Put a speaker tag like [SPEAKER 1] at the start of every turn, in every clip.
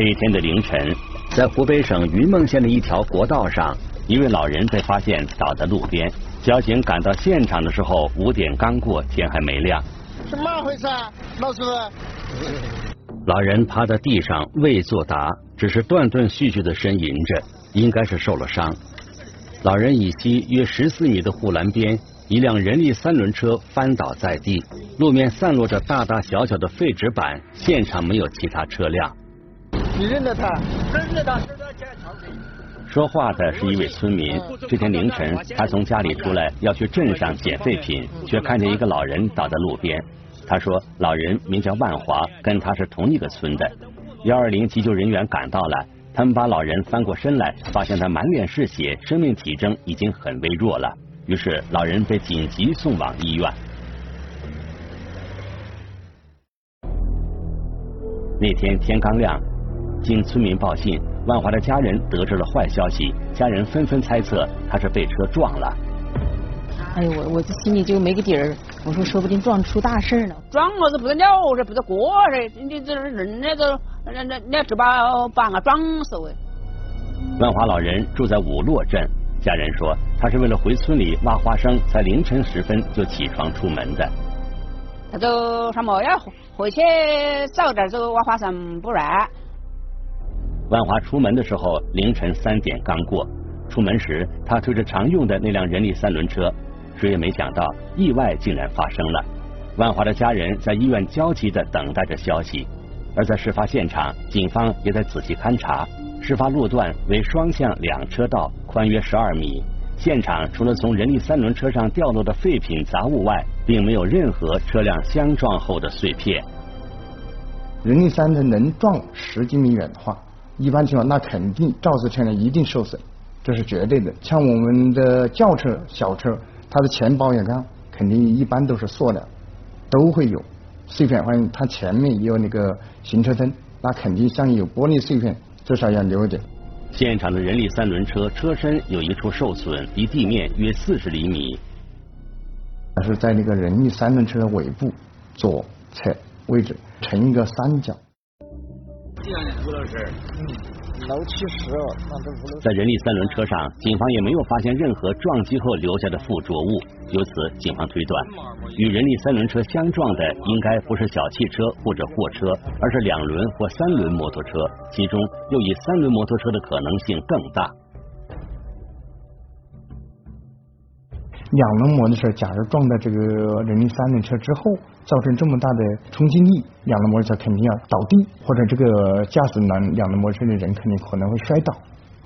[SPEAKER 1] 这一天的凌晨，在湖北省云梦县的一条国道上，一位老人被发现倒在路边。交警赶到现场的时候，五点刚过，天还没亮。
[SPEAKER 2] 怎么回事啊，老师？
[SPEAKER 1] 老人趴在地上未作答，只是断断续续的呻吟着，应该是受了伤。老人以西约十四米的护栏边，一辆人力三轮车翻倒在地，路面散落着大大小小的废纸板，现场没有其他车辆。
[SPEAKER 2] 你认得他？
[SPEAKER 3] 认得他，
[SPEAKER 1] 说话的是一位村民。这天凌晨，他从家里出来要去镇上捡废品，却看见一个老人倒在路边。他说，老人名叫万华，跟他是同一个村的。幺二零急救人员赶到了，他们把老人翻过身来，发现他满脸是血，生命体征已经很微弱了。于是，老人被紧急送往医院。那天天刚亮。经村民报信，万华的家人得知了坏消息，家人纷纷猜测他是被车撞了。
[SPEAKER 4] 哎呦，我我这心里就没个底儿，我说说不定撞出大事了。
[SPEAKER 5] 撞了是不得了这，不得过噻，你这人那个那那那只把把俺撞死喂。
[SPEAKER 1] 万华老人住在五洛镇，家人说他是为了回村里挖花生，在凌晨时分就起床出门的。
[SPEAKER 5] 他就什么要回去早点走挖花生，不然。
[SPEAKER 1] 万华出门的时候，凌晨三点刚过。出门时，他推着常用的那辆人力三轮车，谁也没想到意外竟然发生了。万华的家人在医院焦急的等待着消息，而在事发现场，警方也在仔细勘查。事发路段为双向两车道，宽约十二米。现场除了从人力三轮车上掉落的废品杂物外，并没有任何车辆相撞后的碎片。
[SPEAKER 6] 人力三轮能撞十几米远的话。一般情况，那肯定肇事车辆一定受损，这是绝对的。像我们的轿车、小车，它的前保险杠肯定一般都是塑料，都会有碎片。反正它前面也有那个行车灯，那肯定像有玻璃碎片，至少要留一点。
[SPEAKER 1] 现场的人力三轮车车身有一处受损，离地面约四十厘米。
[SPEAKER 6] 它是在那个人力三轮车的尾部左侧位置，呈一个三角。
[SPEAKER 3] 吴老师，嗯，
[SPEAKER 2] 老七十，那都
[SPEAKER 1] 在人力三轮车上，警方也没有发现任何撞击后留下的附着物，由此警方推断，与人力三轮车相撞的应该不是小汽车或者货车，而是两轮或三轮摩托车，其中又以三轮摩托车的可能性更大。
[SPEAKER 6] 两轮摩托车假如撞到这个人力三轮车之后，造成这么大的冲击力，两轮摩托车肯定要倒地，或者这个驾驶两两轮摩托车的人肯定可能会摔倒，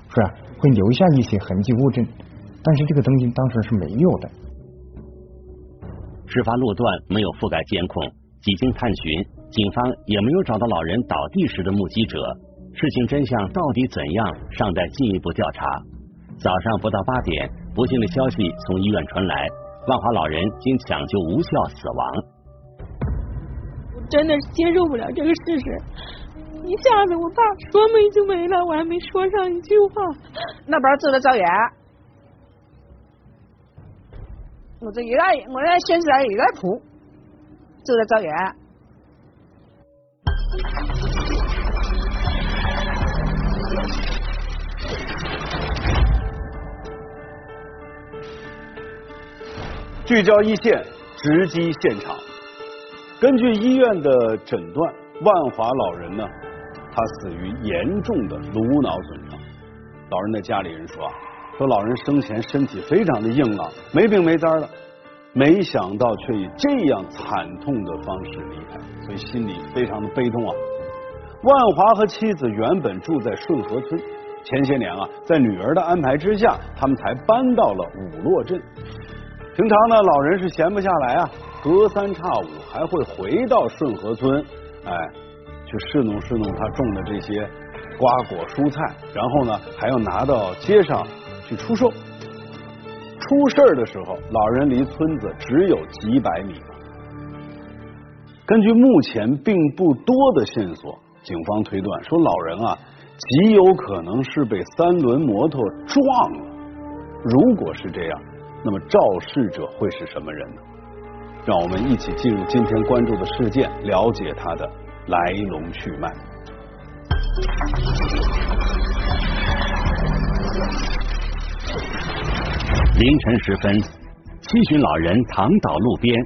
[SPEAKER 6] 是吧？会留下一些痕迹物证，但是这个东西当时是没有的。
[SPEAKER 1] 事发路段没有覆盖监控，几经探寻，警方也没有找到老人倒地时的目击者。事情真相到底怎样，尚待进一步调查。早上不到八点，不幸的消息从医院传来，万华老人经抢救无效死亡。
[SPEAKER 4] 我真的是接受不了这个事实，一下子我爸说没就没了，我还没说上一句话，
[SPEAKER 5] 那边走了找院，我这一来，我那现在一来哭，走了找院。
[SPEAKER 7] 聚焦一线，直击现场。根据医院的诊断，万华老人呢，他死于严重的颅脑损伤。老人的家里人说啊，说老人生前身体非常的硬朗，没病没灾的，没想到却以这样惨痛的方式离开，所以心里非常的悲痛啊。万华和妻子原本住在顺河村，前些年啊，在女儿的安排之下，他们才搬到了五洛镇。平常呢，老人是闲不下来啊，隔三差五还会回到顺河村，哎，去侍弄侍弄他种的这些瓜果蔬菜，然后呢，还要拿到街上去出售。出事儿的时候，老人离村子只有几百米。根据目前并不多的线索，警方推断说，老人啊，极有可能是被三轮摩托撞了。如果是这样，那么肇事者会是什么人呢？让我们一起进入今天关注的事件，了解它的来龙去脉。
[SPEAKER 1] 凌晨时分，七旬老人躺倒路边，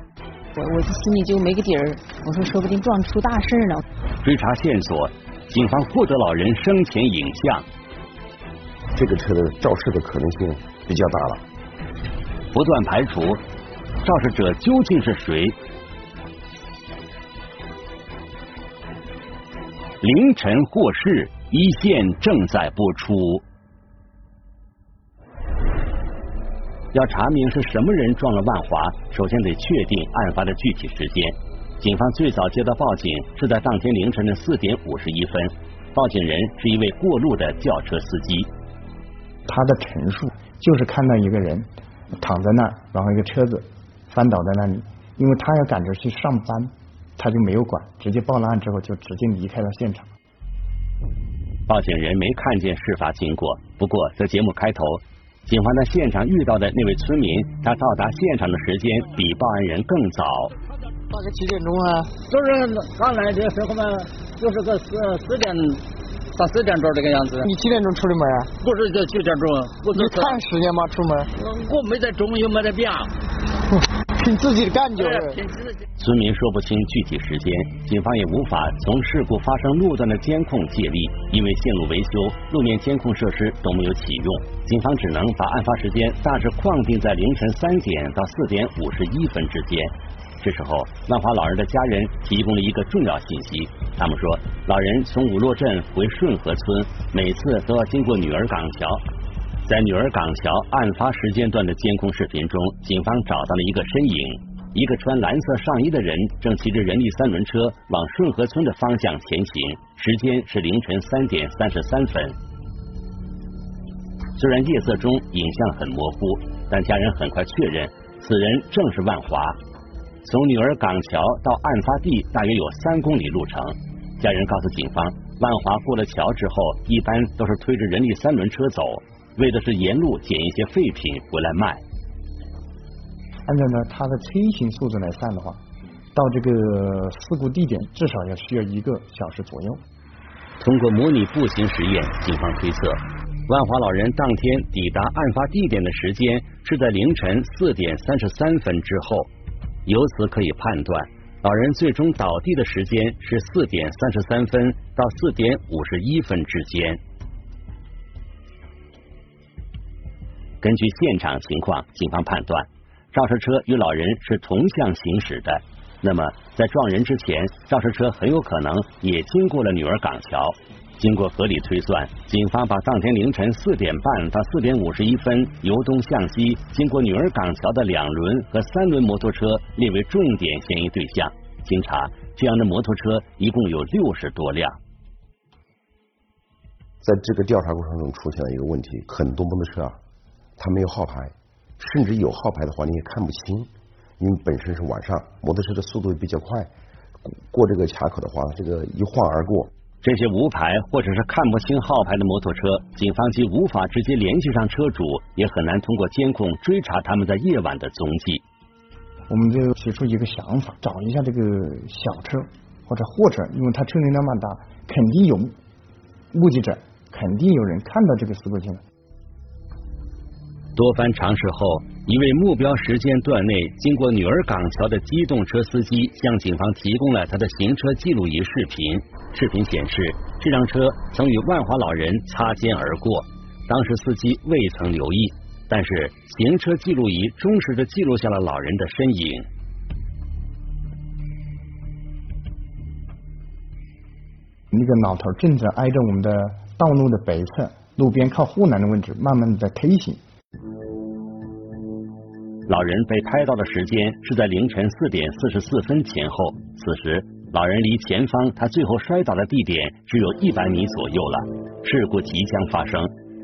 [SPEAKER 4] 我我这心里就没个底儿，我说说不定撞出大事呢。
[SPEAKER 1] 追查线索，警方获得老人生前影像，
[SPEAKER 8] 这个车的肇事的可能性比较大了。
[SPEAKER 1] 不断排除肇事者究竟是谁。凌晨获释，一线正在播出。要查明是什么人撞了万华，首先得确定案发的具体时间。警方最早接到报警是在当天凌晨的四点五十一分，报警人是一位过路的轿车司机。
[SPEAKER 6] 他的陈述就是看到一个人躺在那儿，然后一个车子翻倒在那里，因为他要赶着去上班，他就没有管，直接报了案之后就直接离开了现场。
[SPEAKER 1] 报警人没看见事发经过，不过在节目开头。警方在现场遇到的那位村民，他到达现场的时间比报案人更早。
[SPEAKER 2] 大概七点钟啊？
[SPEAKER 3] 就是刚来的时候嘛，就是个四四点到四点钟这个样子。
[SPEAKER 2] 你几点钟出的门啊？
[SPEAKER 3] 不是就九点钟。
[SPEAKER 2] 你看时间吗？出门？
[SPEAKER 3] 我没在中又没在表。
[SPEAKER 2] 凭自己的感觉。
[SPEAKER 1] 村民说不清具体时间，警方也无法从事故发生路段的监控借力，因为线路维修，路面监控设施都没有启用，警方只能把案发时间大致框定在凌晨三点到四点五十一分之间。这时候，万华老人的家人提供了一个重要信息，他们说，老人从五洛镇回顺河村，每次都要经过女儿港桥。在女儿港桥案发时间段的监控视频中，警方找到了一个身影，一个穿蓝色上衣的人正骑着人力三轮车往顺河村的方向前行，时间是凌晨三点三十三分。虽然夜色中影像很模糊，但家人很快确认此人正是万华。从女儿港桥到案发地大约有三公里路程，家人告诉警方，万华过了桥之后，一般都是推着人力三轮车走。为的是沿路捡一些废品回来卖。
[SPEAKER 6] 按照呢他的飞行速度来算的话，到这个事故地点至少要需要一个小时左右。
[SPEAKER 1] 通过模拟步行实验，警方推测万华老人当天抵达案发地点的时间是在凌晨四点三十三分之后。由此可以判断，老人最终倒地的时间是四点三十三分到四点五十一分之间。根据现场情况，警方判断肇事车与老人是同向行驶的。那么，在撞人之前，肇事车很有可能也经过了女儿港桥。经过合理推算，警方把当天凌晨四点半到四点五十一分由东向西经过女儿港桥的两轮和三轮摩托车列为重点嫌疑对象。经查，这样的摩托车一共有六十多辆。
[SPEAKER 8] 在这个调查过程中出现了一个问题，很多摩托车啊。它没有号牌，甚至有号牌的话你也看不清，因为本身是晚上，摩托车的速度也比较快，过这个卡口的话，这个一晃而过。
[SPEAKER 1] 这些无牌或者是看不清号牌的摩托车，警方既无法直接联系上车主，也很难通过监控追查他们在夜晚的踪迹。
[SPEAKER 6] 我们就提出一个想法，找一下这个小车或者货车，因为它车流量蛮大，肯定有目击者，肯定有人看到这个事故现场。
[SPEAKER 1] 多番尝试后，一位目标时间段内经过女儿港桥的机动车司机向警方提供了他的行车记录仪视频。视频显示，这辆车曾与万华老人擦肩而过，当时司机未曾留意，但是行车记录仪忠实的记录下了老人的身影。
[SPEAKER 6] 那个老头正在挨着我们的道路的北侧，路边靠护栏的位置，慢慢的在推行。
[SPEAKER 1] 老人被拍到的时间是在凌晨四点四十四分前后，此时老人离前方他最后摔倒的地点只有一百米左右了。事故即将发生，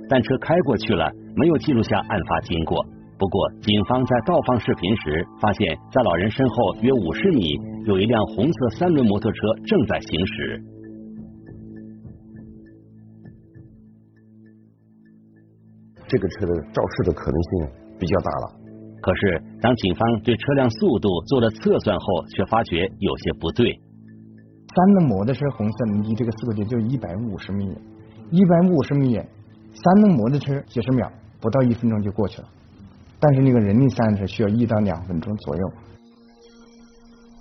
[SPEAKER 1] 但车开过去了，没有记录下案发经过。不过，警方在倒放视频时，发现，在老人身后约五十米有一辆红色三轮摩托车正在行驶。
[SPEAKER 8] 这个车的肇事的可能性比较大了。
[SPEAKER 1] 可是，当警方对车辆速度做了测算后，却发觉有些不对。
[SPEAKER 6] 三轮摩托车红色离这个速度就一百五十米远，一百五十米远，三轮摩托车几十秒不到一分钟就过去了，但是那个人力三轮车需要一到两分钟左右。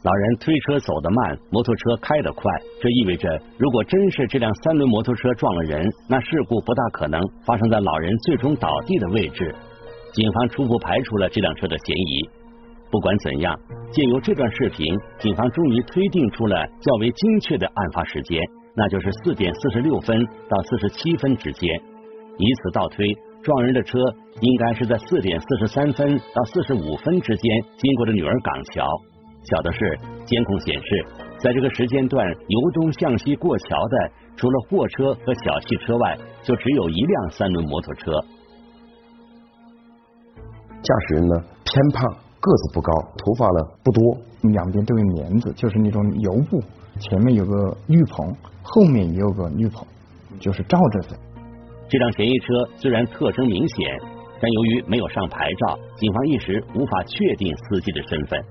[SPEAKER 1] 老人推车走得慢，摩托车开得快，这意味着如果真是这辆三轮摩托车撞了人，那事故不大可能发生在老人最终倒地的位置。警方初步排除了这辆车的嫌疑。不管怎样，借由这段视频，警方终于推定出了较为精确的案发时间，那就是四点四十六分到四十七分之间。以此倒推，撞人的车应该是在四点四十三分到四十五分之间经过的女儿港桥。巧的是，监控显示，在这个时间段由东向西过桥的，除了货车和小汽车外，就只有一辆三轮摩托车。
[SPEAKER 8] 驾驶人呢偏胖，个子不高，头发呢不多，
[SPEAKER 6] 两边都有帘子，就是那种油布，前面有个绿棚，后面也有个绿棚，就是罩着的。
[SPEAKER 1] 这辆嫌疑车虽然特征明显，但由于没有上牌照，警方一时无法确定司机的身份。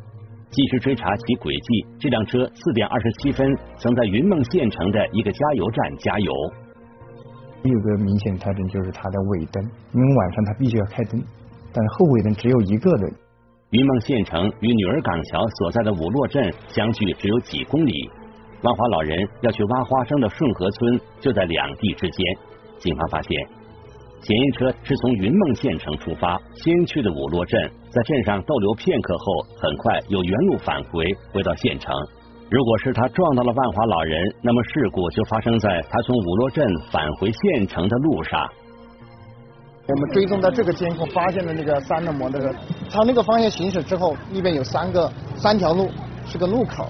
[SPEAKER 1] 继续追查其轨迹，这辆车四点二十七分曾在云梦县城的一个加油站加油。
[SPEAKER 6] 有个明显特征就是它的尾灯，因为晚上它必须要开灯，但是后尾灯只有一个人。
[SPEAKER 1] 云梦县城与女儿港桥所在的五洛镇相距只有几公里，万华老人要去挖花生的顺河村就在两地之间。警方发现。嫌疑车是从云梦县城出发，先去的五洛镇，在镇上逗留片刻后，很快又原路返回，回到县城。如果是他撞到了万华老人，那么事故就发生在他从五洛镇返回县城的路上。
[SPEAKER 2] 我们追踪到这个监控，发现了那个三轮摩托车，朝那个方向行驶之后，那边有三个三条路，是个路口。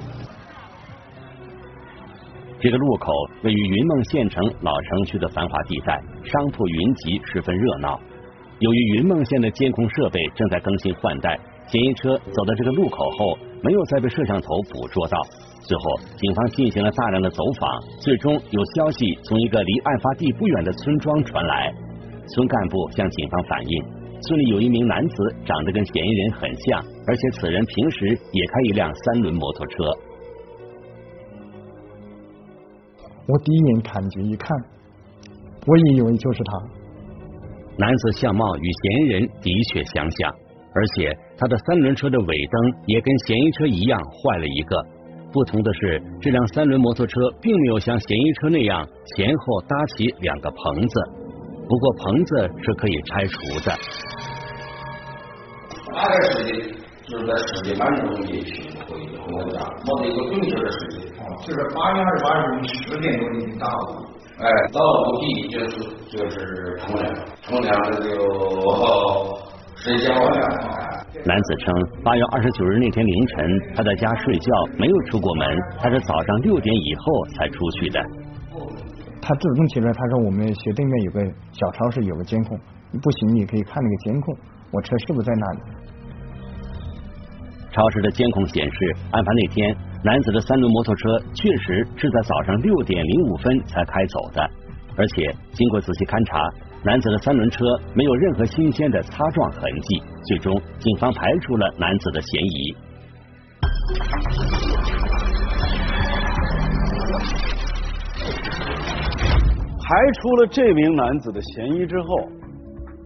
[SPEAKER 1] 这个路口位于云梦县城老城区的繁华地带，商铺云集，十分热闹。由于云梦县的监控设备正在更新换代，嫌疑车走到这个路口后，没有再被摄像头捕捉到。最后，警方进行了大量的走访，最终有消息从一个离案发地不远的村庄传来。村干部向警方反映，村里有一名男子长得跟嫌疑人很像，而且此人平时也开一辆三轮摩托车。
[SPEAKER 6] 我第一眼感觉一看，我也以为就是他。
[SPEAKER 1] 男子相貌与嫌疑人的确相像，而且他的三轮车的尾灯也跟嫌疑车一样坏了一个。不同的是，这辆三轮摩托车并没有像嫌疑车那样前后搭起两个棚子，不过棚子是可以拆除的。
[SPEAKER 9] 大概时间就是在十点半钟也停可以，我讲没得一个准确的时间。
[SPEAKER 10] 就是八月二十八日十点钟已经到了，
[SPEAKER 9] 哎，到目的地就是就是冲凉，冲凉了就睡觉了。
[SPEAKER 1] 男子称，八月二十九日那天凌晨，他在家睡觉，没有出过门，他是早上六点以后才出去的。
[SPEAKER 6] 他主动提出来，他说我们斜对面有个小超市，有个监控，不行你可以看那个监控，我车是不是在那里？
[SPEAKER 1] 超市的监控显示，案发那天。男子的三轮摩托车确实是在早上六点零五分才开走的，而且经过仔细勘查，男子的三轮车没有任何新鲜的擦撞痕迹，最终警方排除了男子的嫌疑。
[SPEAKER 7] 排除了这名男子的嫌疑之后，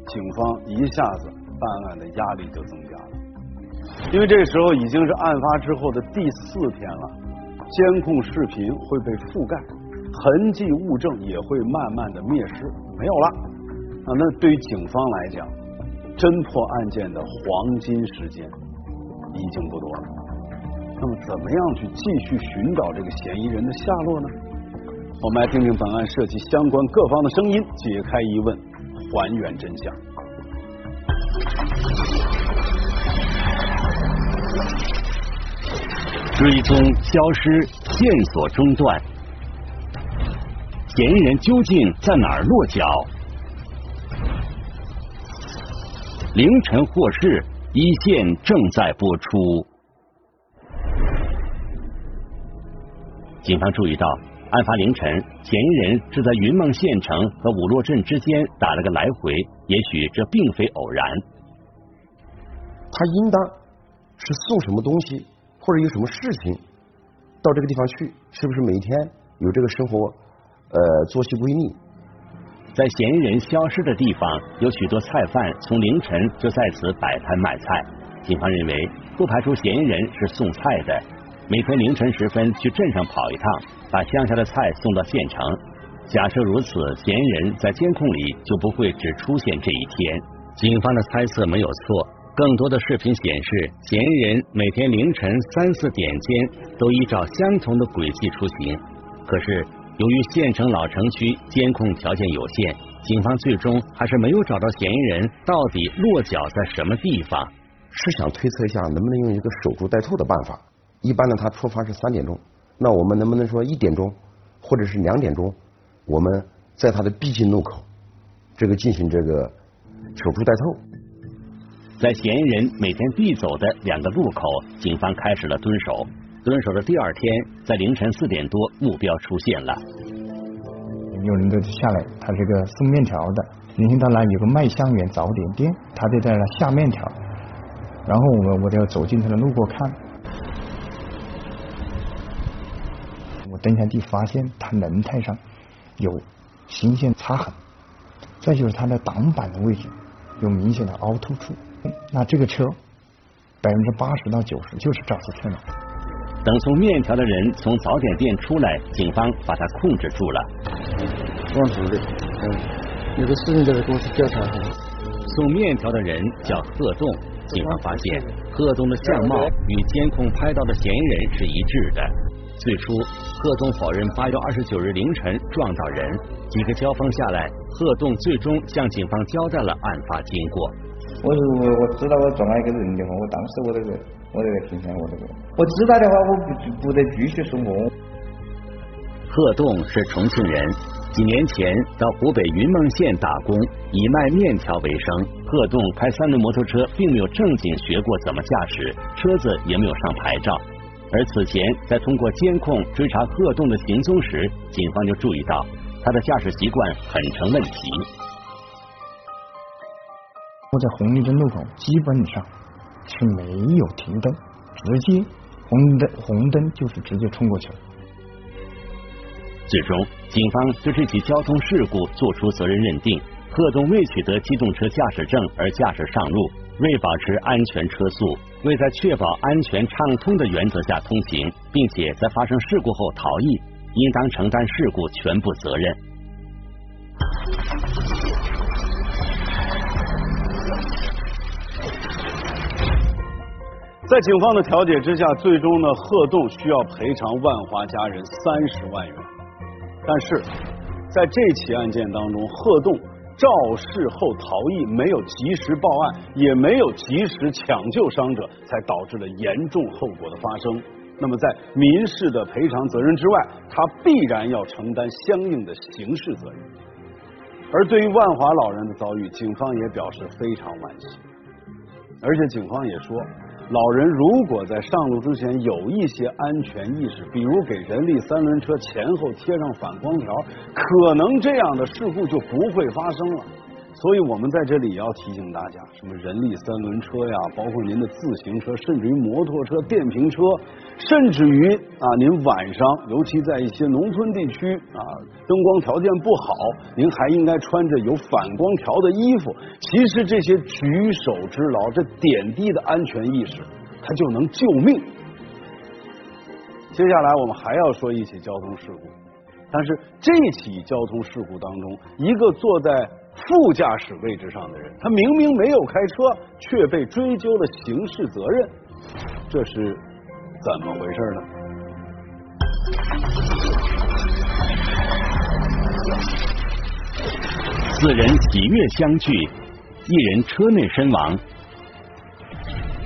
[SPEAKER 7] 警方一下子办案的压力就增加了。因为这时候已经是案发之后的第四天了，监控视频会被覆盖，痕迹物证也会慢慢的灭失，没有了。啊，那对于警方来讲，侦破案件的黄金时间已经不多了。那么，怎么样去继续寻找这个嫌疑人的下落呢？我们来听听本案涉及相关各方的声音，解开疑问，还原真相。
[SPEAKER 1] 追踪消失，线索中断，嫌疑人究竟在哪儿落脚？凌晨获释，一线正在播出。警方注意到，案发凌晨，嫌疑人是在云梦县城和五洛镇之间打了个来回，也许这并非偶然。
[SPEAKER 8] 他应当是送什么东西？或者有什么事情到这个地方去，是不是每天有这个生活呃作息规律？
[SPEAKER 1] 在嫌疑人消失的地方，有许多菜贩从凌晨就在此摆摊卖菜。警方认为，不排除嫌疑人是送菜的，每天凌晨时分去镇上跑一趟，把乡下的菜送到县城。假设如此，嫌疑人在监控里就不会只出现这一天。警方的猜测没有错，更多的视频显示，嫌疑人每天凌晨三四点间都依照相同的轨迹出行。可是，由于县城老城区监控条件有限，警方最终还是没有找到嫌疑人到底落脚在什么地方。
[SPEAKER 8] 是想推测一下，能不能用一个守株待兔的办法？一般呢，他出发是三点钟，那我们能不能说一点钟，或者是两点钟，我们在他的必经路口，这个进行这个守株待兔？
[SPEAKER 1] 在嫌疑人每天必走的两个路口，警方开始了蹲守。蹲守的第二天，在凌晨四点多，目标出现了。
[SPEAKER 6] 有人就下来，他这个送面条的，临近到那有个麦香园早点店，他就在那下面条。然后我们我就走进他的，路过看。登山地发现他轮胎上有新鲜擦痕，再就是他的挡板的位置有明显的凹凸处。那这个车百分之八十到九十就是肇事车辆。
[SPEAKER 1] 等送面条的人从早点店出来，警方把他控制住了。
[SPEAKER 2] 忘出的，嗯，有个事情在这公司调查。
[SPEAKER 1] 送面条的人叫贺栋，警方发现贺栋的相貌与监控拍到的嫌疑人是一致的。最初，贺栋否认八月二十九日凌晨撞到人，几个交锋下来，贺栋最终向警方交代了案发经过。
[SPEAKER 11] 我如果我知道我撞了一个人的话，我当时我这个我这个庭前我这个，我知道的话我不不得继续送我。
[SPEAKER 1] 贺栋是重庆人，几年前到湖北云梦县打工，以卖面条为生。贺栋开三轮摩托车，并没有正经学过怎么驾驶，车子也没有上牌照。而此前在通过监控追查贺栋的行踪时，警方就注意到他的驾驶习惯很成问题。
[SPEAKER 6] 我在红绿灯路口基本上是没有停灯，直接红灯红灯就是直接冲过去了。
[SPEAKER 1] 最终，警方对这起交通事故作出责任认定：贺栋未取得机动车驾驶证而驾驶上路，未保持安全车速，未在确保安全畅通的原则下通行，并且在发生事故后逃逸，应当承担事故全部责任。
[SPEAKER 7] 在警方的调解之下，最终呢，贺栋需要赔偿万华家人三十万元。但是，在这起案件当中，贺栋肇事后逃逸，没有及时报案，也没有及时抢救伤者，才导致了严重后果的发生。那么，在民事的赔偿责任之外，他必然要承担相应的刑事责任。而对于万华老人的遭遇，警方也表示非常惋惜，而且警方也说。老人如果在上路之前有一些安全意识，比如给人力三轮车前后贴上反光条，可能这样的事故就不会发生了。所以我们在这里也要提醒大家，什么人力三轮车呀，包括您的自行车，甚至于摩托车、电瓶车，甚至于啊，您晚上，尤其在一些农村地区啊，灯光条件不好，您还应该穿着有反光条的衣服。其实这些举手之劳，这点滴的安全意识，它就能救命。接下来我们还要说一起交通事故，但是这起交通事故当中，一个坐在。副驾驶位置上的人，他明明没有开车，却被追究了刑事责任，这是怎么回事呢？
[SPEAKER 1] 四人喜悦相聚，一人车内身亡。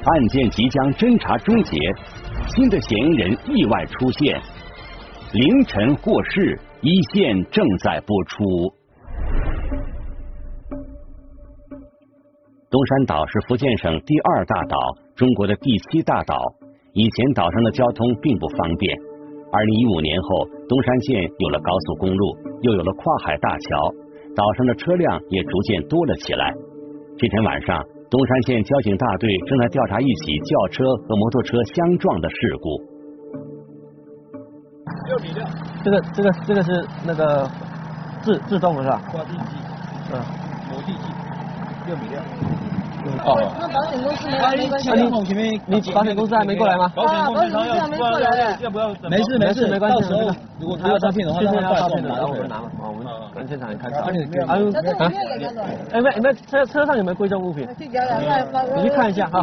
[SPEAKER 1] 案件即将侦查终结，新的嫌疑人意外出现。凌晨获释，一线正在播出。东山岛是福建省第二大岛，中国的第七大岛。以前岛上的交通并不方便。二零一五年后，东山县有了高速公路，又有了跨海大桥，岛上的车辆也逐渐多了起来。这天晚上，东山县交警大队正在调查一起轿车和摩托车相撞的事故。
[SPEAKER 12] 六米六。
[SPEAKER 13] 这个这个这个是那个自自动的是吧？
[SPEAKER 12] 刮地机。
[SPEAKER 13] 嗯。
[SPEAKER 12] 磨地机。六米六。
[SPEAKER 13] 哦。
[SPEAKER 14] 那保险公司没没关系。
[SPEAKER 13] 你你保险公司还没过来吗？
[SPEAKER 12] 保险公司
[SPEAKER 14] 还没过来。
[SPEAKER 12] 要不要？
[SPEAKER 13] 没事没事
[SPEAKER 12] 没
[SPEAKER 13] 关系。
[SPEAKER 12] 到时候如果他要诈骗的话，
[SPEAKER 13] 他
[SPEAKER 12] 要
[SPEAKER 13] 诈骗的，然后我们拿嘛，我们跟现场人开车。啊？哎没没车车上有没有贵重物品？你去看一下哈。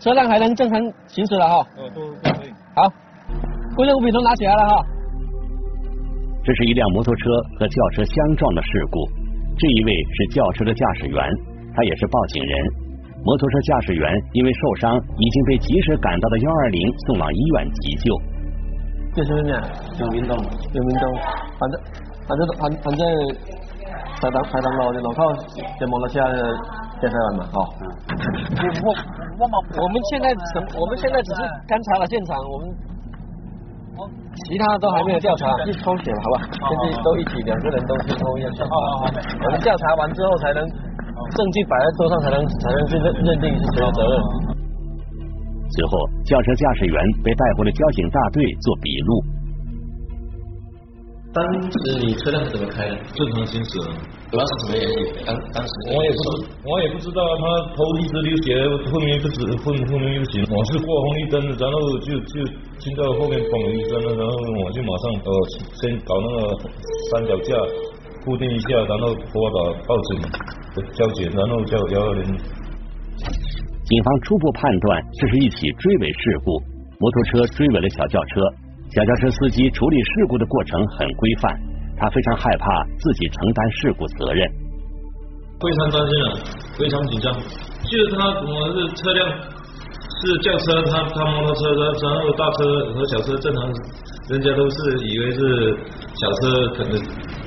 [SPEAKER 13] 车辆还能正常行驶了哈。
[SPEAKER 12] 哦，都可以。
[SPEAKER 13] 好，贵重物品都拿起来了哈。
[SPEAKER 1] 这是一辆摩托车和轿车相撞的事故，这一位是轿车的驾驶员，他也是报警人。摩托车驾驶员因为受伤，已经被及时赶到的幺二零送往医院急救。
[SPEAKER 13] 这是咩？
[SPEAKER 12] 有民东，
[SPEAKER 13] 有民东，反正反正反反正排档排档路就路口就摩托车驾驶员嘛，哦。我我我我们现在什我们现在只是勘察了现场，我们其他都还没有调查，去抽血好吧？现在都一起两个人都去抽验。
[SPEAKER 12] 好好好。
[SPEAKER 13] 我们调查完之后才能证据摆在桌上，才能才能去认认定是谁的责任。
[SPEAKER 1] 随后，轿车驾驶员被带回了交警大队做笔录。
[SPEAKER 15] 当时你车辆是怎么开的？
[SPEAKER 12] 正常行驶。
[SPEAKER 15] 主要是什么原因？当当时
[SPEAKER 12] 我也不知，我也不知道，他头一直流血，后面不止后后面又行。我是过红绿灯，然后就就听到后面嘣一声，然后我就马上呃先搞那个三脚架固定一下，然后拨打报警交警，然后叫幺二零。
[SPEAKER 1] 警方初步判断这是一起追尾事故，摩托车追尾了小轿车。小轿车司机处理事故的过程很规范，他非常害怕自己承担事故责任，
[SPEAKER 12] 非常担心啊，非常紧张。就是他，我是车辆是轿车，他他摩托车，然后大车和小车正常，人家都是以为是小车，可能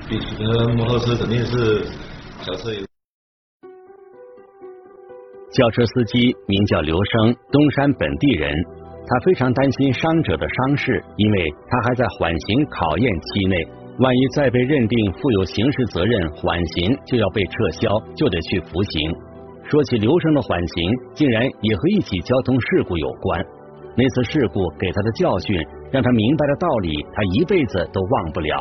[SPEAKER 12] 比呃摩托车肯定是小车有。
[SPEAKER 1] 轿车司机名叫刘生，东山本地人。他非常担心伤者的伤势，因为他还在缓刑考验期内，万一再被认定负有刑事责任，缓刑就要被撤销，就得去服刑。说起刘生的缓刑，竟然也和一起交通事故有关。那次事故给他的教训，让他明白了道理，他一辈子都忘不了。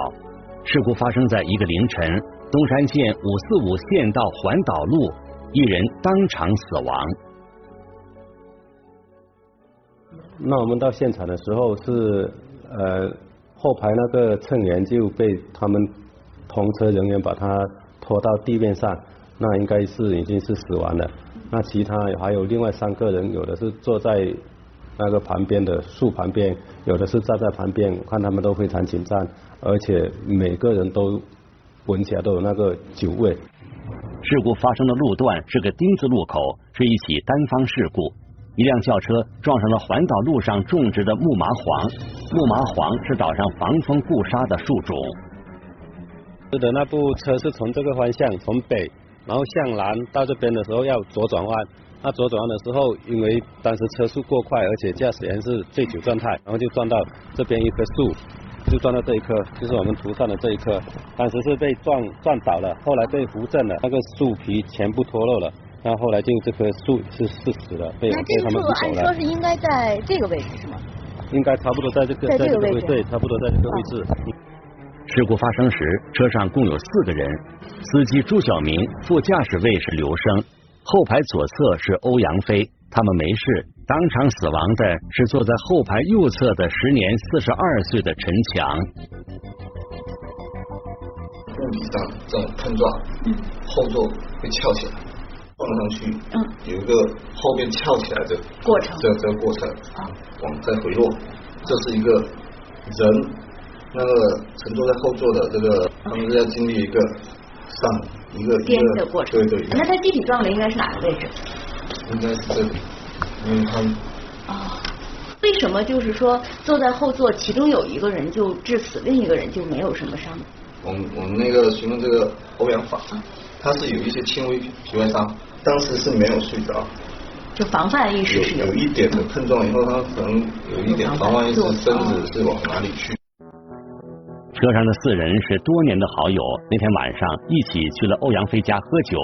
[SPEAKER 1] 事故发生在一个凌晨，东山县五四五县道环岛路，一人当场死亡。
[SPEAKER 16] 那我们到现场的时候是呃后排那个乘员就被他们同车人员把他拖到地面上，那应该是已经是死亡了。那其他还有另外三个人，有的是坐在那个旁边的树旁边，有的是站在旁边，看他们都非常紧张，而且每个人都闻起来都有那个酒味。
[SPEAKER 1] 事故发生的路段是个丁字路口，是一起单方事故。一辆轿车撞上了环岛路上种植的木麻黄，木麻黄是岛上防风固沙的树种。
[SPEAKER 16] 是的，那部车是从这个方向从北，然后向南到这边的时候要左转弯，那左转弯的时候，因为当时车速过快，而且驾驶员是醉酒状态，然后就撞到这边一棵树，就撞到这一棵，就是我们图上的这一棵，当时是被撞撞倒了，后来被扶正了，那个树皮全部脱落了。那后来就这棵树是是死了，被被他们扶走了。
[SPEAKER 14] 按说是应该在这个位置是吗？
[SPEAKER 16] 应该差不多在这个
[SPEAKER 14] 在这个
[SPEAKER 16] 位置，对，差不多在这个位置。
[SPEAKER 1] 事故发生时，车上共有四个人，司机朱晓明，副驾驶位是刘生，后排左侧是欧阳飞，他们没事。当场死亡的是坐在后排右侧的时年四十二岁的陈强。
[SPEAKER 17] 物理上这种碰撞，后座会翘起来。放上去，嗯，有一个后面翘起来的
[SPEAKER 14] 过程，
[SPEAKER 17] 这这个过程啊，往再回落，这是一个人那个乘坐在后座的这个，他们是要经历一个上一个
[SPEAKER 14] 颠的过程，
[SPEAKER 17] 对对。
[SPEAKER 14] 那他具体撞的应该是哪个位置？
[SPEAKER 17] 应该是这里，因为他们
[SPEAKER 14] 啊，为什么就是说坐在后座，其中有一个人就致死，另一个人就没有什么伤？
[SPEAKER 17] 我们我们那个询问这个欧阳法，他是有一些轻微皮外伤。当时是没有睡着，
[SPEAKER 14] 就防范意识是
[SPEAKER 17] 有一点的碰撞以后，他可能有一点防范意识，身子是往哪里去？
[SPEAKER 1] 车上的四人是多年的好友，那天晚上一起去了欧阳飞家喝酒。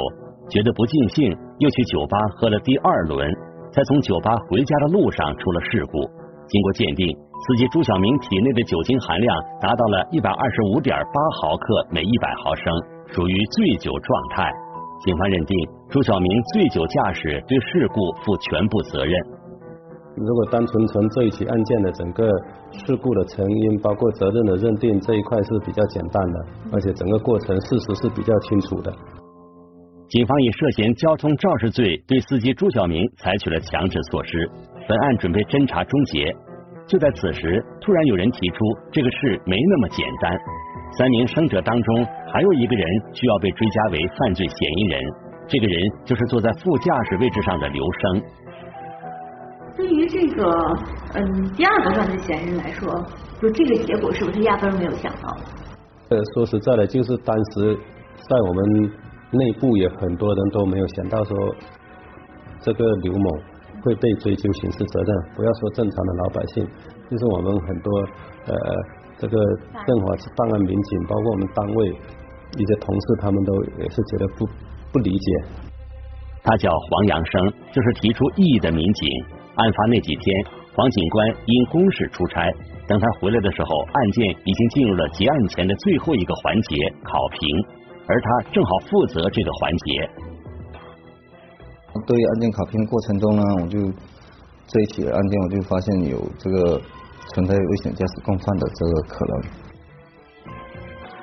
[SPEAKER 1] 觉得不尽兴，又去酒吧喝了第二轮，才从酒吧回家的路上出了事故。经过鉴定，司机朱小明体内的酒精含量达到了一百二十五点八毫克每一百毫升，属于醉酒状态。警方认定朱小明醉酒驾驶，对事故负全部责任。
[SPEAKER 16] 如果单纯从这一起案件的整个事故的成因，包括责任的认定这一块是比较简单的，而且整个过程事实是比较清楚的。
[SPEAKER 1] 警方以涉嫌交通肇事罪对司机朱小明采取了强制措施。本案准备侦查终结，就在此时，突然有人提出这个事没那么简单。三名生者当中还有一个人需要被追加为犯罪嫌疑人，这个人就是坐在副驾驶位置上的刘生。
[SPEAKER 14] 对于这个嗯第二个犯罪嫌疑人来说，就这个结果是不是压根儿没有想到？
[SPEAKER 16] 呃，说实在的，就是当时在我们内部也很多人都没有想到说这个刘某会被追究刑事责任。不要说正常的老百姓，就是我们很多呃这个政法办案民警，包括我们单位一些同事，他们都也是觉得不不理解。
[SPEAKER 1] 他叫黄阳生，就是提出异议的民警。案发那几天，黄警官因公事出差，等他回来的时候，案件已经进入了结案前的最后一个环节——考评，而他正好负责这个环节。
[SPEAKER 11] 对于案件考评过程中呢，我就这一起案件，我就发现有这个存在危险驾驶共犯的这个可能。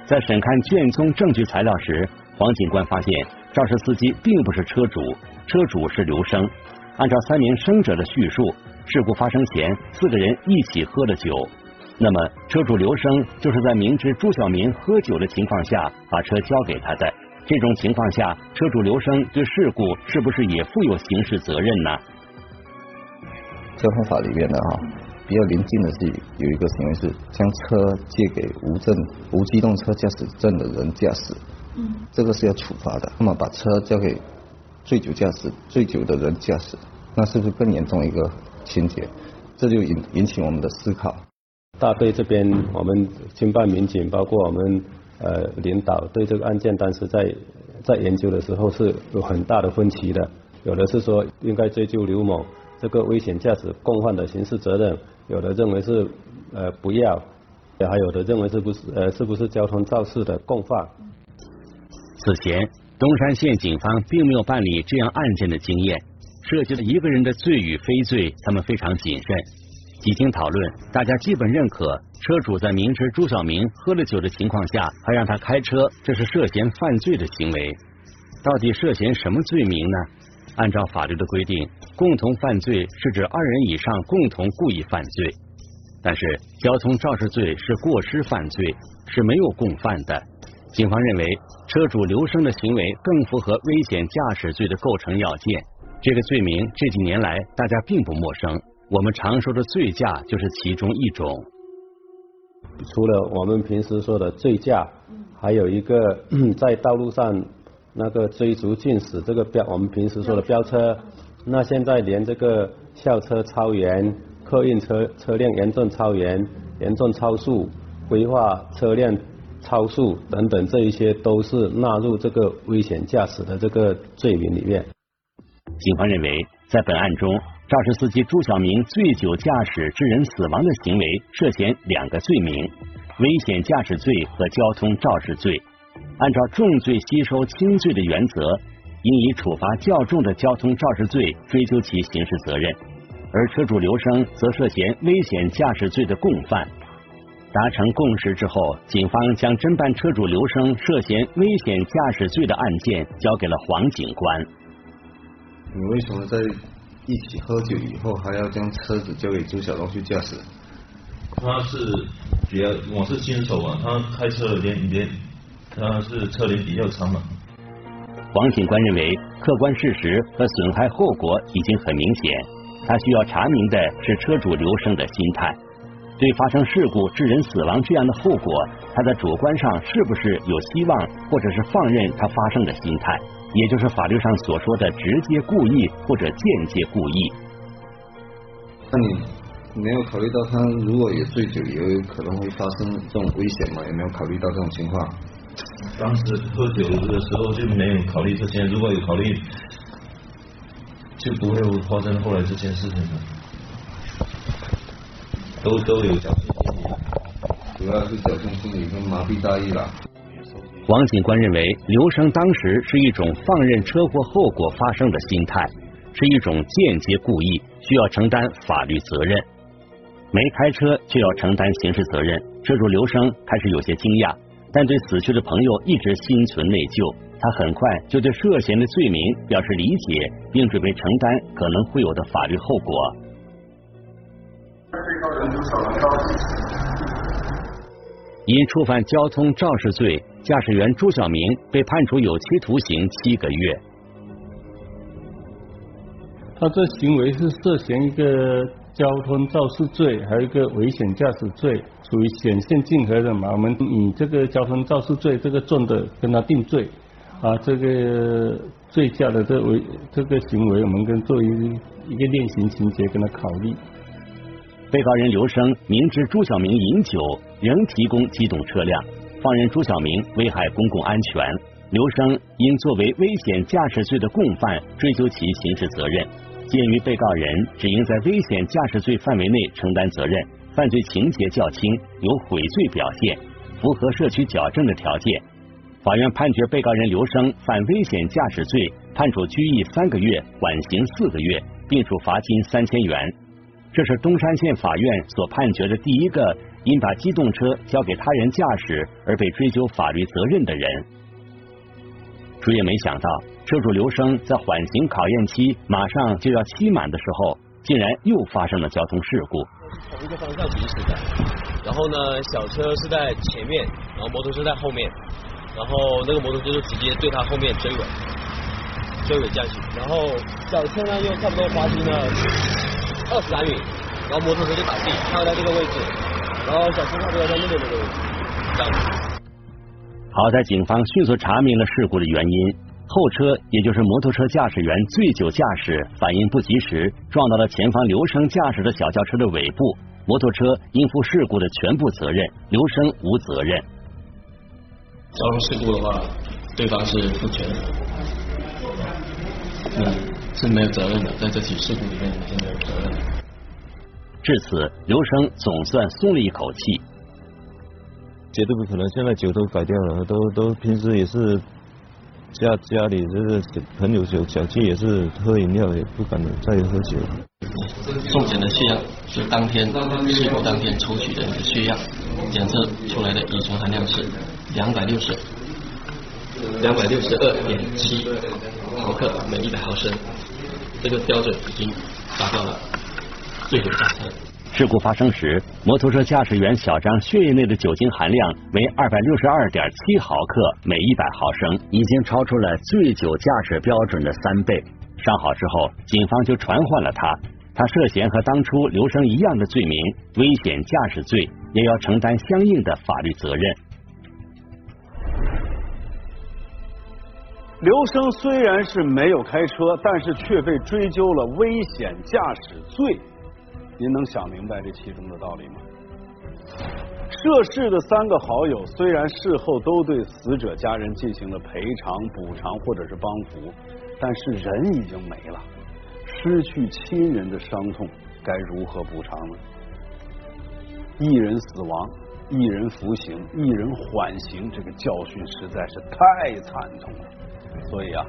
[SPEAKER 1] 在审看卷宗证据材料时，黄警官发现肇事司机并不是车主，车主是刘生。按照三名生者的叙述，事故发生前四个人一起喝了酒。那么，车主刘生就是在明知朱小明喝酒的情况下把车交给他的。这种情况下，车主刘生对事故是不是也负有刑事责任呢？
[SPEAKER 11] 交通法里面的哈，比较临近的是有一个行为是将车借给无证无机动车驾驶证的人驾驶，嗯，这个是要处罚的。那么把车交给醉酒驾驶、醉酒的人驾驶，那是不是更严重一个情节？这就引引起我们的思考。
[SPEAKER 16] 大队这边，我们经办民警，包括我们呃领导，对这个案件当时在在研究的时候是有很大的分歧的。有的是说应该追究刘某这个危险驾驶共犯的刑事责任，有的认为是呃不要，还有的认为是不是呃是不是交通肇事的共犯。
[SPEAKER 1] 此前。东山县警方并没有办理这样案件的经验，涉及了一个人的罪与非罪，他们非常谨慎。几经讨论，大家基本认可车主在明知朱小明喝了酒的情况下还让他开车，这是涉嫌犯罪的行为。到底涉嫌什么罪名呢？按照法律的规定，共同犯罪是指二人以上共同故意犯罪，但是交通肇事罪是过失犯罪，是没有共犯的。警方认为，车主刘生的行为更符合危险驾驶罪的构成要件。这个罪名这几年来大家并不陌生，我们常说的醉驾就是其中一种。
[SPEAKER 16] 除了我们平时说的醉驾，还有一个 在道路上那个追逐竞驶，这个飙我们平时说的飙车。那现在连这个校车超员、客运车车辆严重超员、严重超速、规划车辆。超速等等，这一些都是纳入这个危险驾驶的这个罪名里面。
[SPEAKER 1] 警方认为，在本案中，肇事司机朱小明醉酒驾驶致人死亡的行为涉嫌两个罪名：危险驾驶罪和交通肇事罪。按照重罪吸收轻罪的原则，应以处罚较重的交通肇事罪追究其刑事责任，而车主刘生则涉嫌危险驾驶罪的共犯。达成共识之后，警方将侦办车主刘生涉嫌危险驾驶罪的案件交给了黄警官。
[SPEAKER 11] 你为什么在一起喝酒以后还要将车子交给朱小龙去驾驶？
[SPEAKER 12] 他是比较我是新手啊，他开车连连他是撤离比较长嘛。
[SPEAKER 1] 黄警官认为，客观事实和损害后果已经很明显，他需要查明的是车主刘生的心态。对发生事故致人死亡这样的后果，他在主观上是不是有希望，或者是放任它发生的心态，也就是法律上所说的直接故意或者间接故意。
[SPEAKER 11] 那你没有考虑到他如果也醉酒，也有可能会发生这种危险吗？有没有考虑到这种情况？
[SPEAKER 12] 当时喝酒的时候就没有考虑这些，如果有考虑，就不会发生后来这件事情了。都都有侥幸心理，
[SPEAKER 17] 主要是侥幸心理跟麻痹大意了。
[SPEAKER 1] 王警官认为，刘生当时是一种放任车祸后果发生的心态，是一种间接故意，需要承担法律责任。没开车就要承担刑事责任，车主刘生开始有些惊讶，但对死去的朋友一直心存内疚。他很快就对涉嫌的罪名表示理解，并准备承担可能会有的法律后果。因触犯交通肇事罪，驾驶员朱晓明被判处有期徒刑七个月。
[SPEAKER 18] 他这行为是涉嫌一个交通肇事罪，还有一个危险驾驶罪，属于显现竞合的嘛。我们以这个交通肇事罪这个重的跟他定罪，啊，这个醉驾的这为这个行为，我们跟作为一个练刑情节跟他考虑。
[SPEAKER 1] 被告人刘生明知朱晓明饮酒，仍提供机动车辆，放任朱晓明危害公共安全。刘生应作为危险驾驶罪的共犯，追究其刑事责任。鉴于被告人只应在危险驾驶罪范围内承担责任，犯罪情节较轻，有悔罪表现，符合社区矫正的条件，法院判决被告人刘生犯危险驾驶罪，判处拘役三个月，缓刑四个月，并处罚金三千元。这是东山县法院所判决的第一个因把机动车交给他人驾驶而被追究法律责任的人。谁也没想到，车主刘生在缓刑考验期马上就要期满的时候，竟然又发生了交通事故。
[SPEAKER 15] 同一个方向行驶的，然后呢，小车是在前面，然后摩托车在后面，然后那个摩托车就直接对他后面追尾，追尾下去，然后小车呢又差不多滑行了。二十来米，然后摩托车就倒地，开在这个位置，然后小车差不多在那边那个位置，
[SPEAKER 1] 好在警方迅速查明了事故的原因，后车也就是摩托车驾驶员醉酒驾驶，反应不及时，撞到了前方刘生驾驶的小轿车的尾部，摩托车应负事故的全部责任，刘生无责任。
[SPEAKER 15] 交通事故的话，对方是负全责，嗯。是没有责任的，在这起事故里面是没有责任的。
[SPEAKER 1] 至此，刘生总算松了一口气。
[SPEAKER 16] 绝对不可能，现在酒都改掉了，都都平时也是家家里这个朋友小小气，也是喝饮料，也不敢再喝酒。
[SPEAKER 15] 送检的血样是当天事故当天抽取的血样，检测出来的乙醇含量是两百六十两百六十二点七毫克每一百毫升。这个标准已经达到了最酒驾车。
[SPEAKER 1] 事故发生时，摩托车驾驶员小张血液内的酒精含量为二百六十二点七毫克每一百毫升，已经超出了醉酒驾驶标准的三倍。伤好之后，警方就传唤了他，他涉嫌和当初刘生一样的罪名——危险驾驶罪，也要承担相应的法律责任。
[SPEAKER 7] 刘生虽然是没有开车，但是却被追究了危险驾驶罪。您能想明白这其中的道理吗？涉事的三个好友虽然事后都对死者家人进行了赔偿、补偿或者是帮扶，但是人已经没了，失去亲人的伤痛该如何补偿呢？一人死亡，一人服刑，一人缓刑，这个教训实在是太惨痛了。所以啊，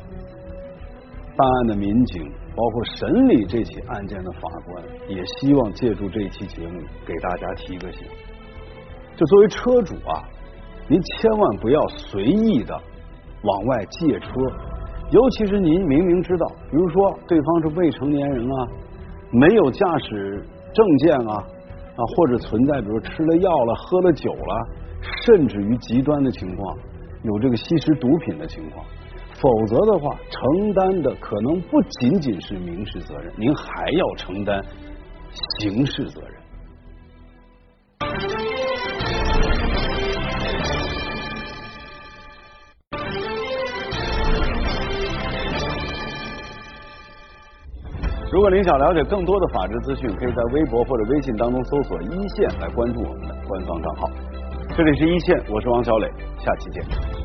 [SPEAKER 7] 办案的民警，包括审理这起案件的法官，也希望借助这期节目给大家提个醒：就作为车主啊，您千万不要随意的往外借车，尤其是您明明知道，比如说对方是未成年人啊，没有驾驶证件啊啊，或者存在比如吃了药了、喝了酒了，甚至于极端的情况，有这个吸食毒品的情况。否则的话，承担的可能不仅仅是民事责任，您还要承担刑事责任。如果您想了解更多的法治资讯，可以在微博或者微信当中搜索“一线”来关注我们的官方账号。这里是一线，我是王小磊，下期见。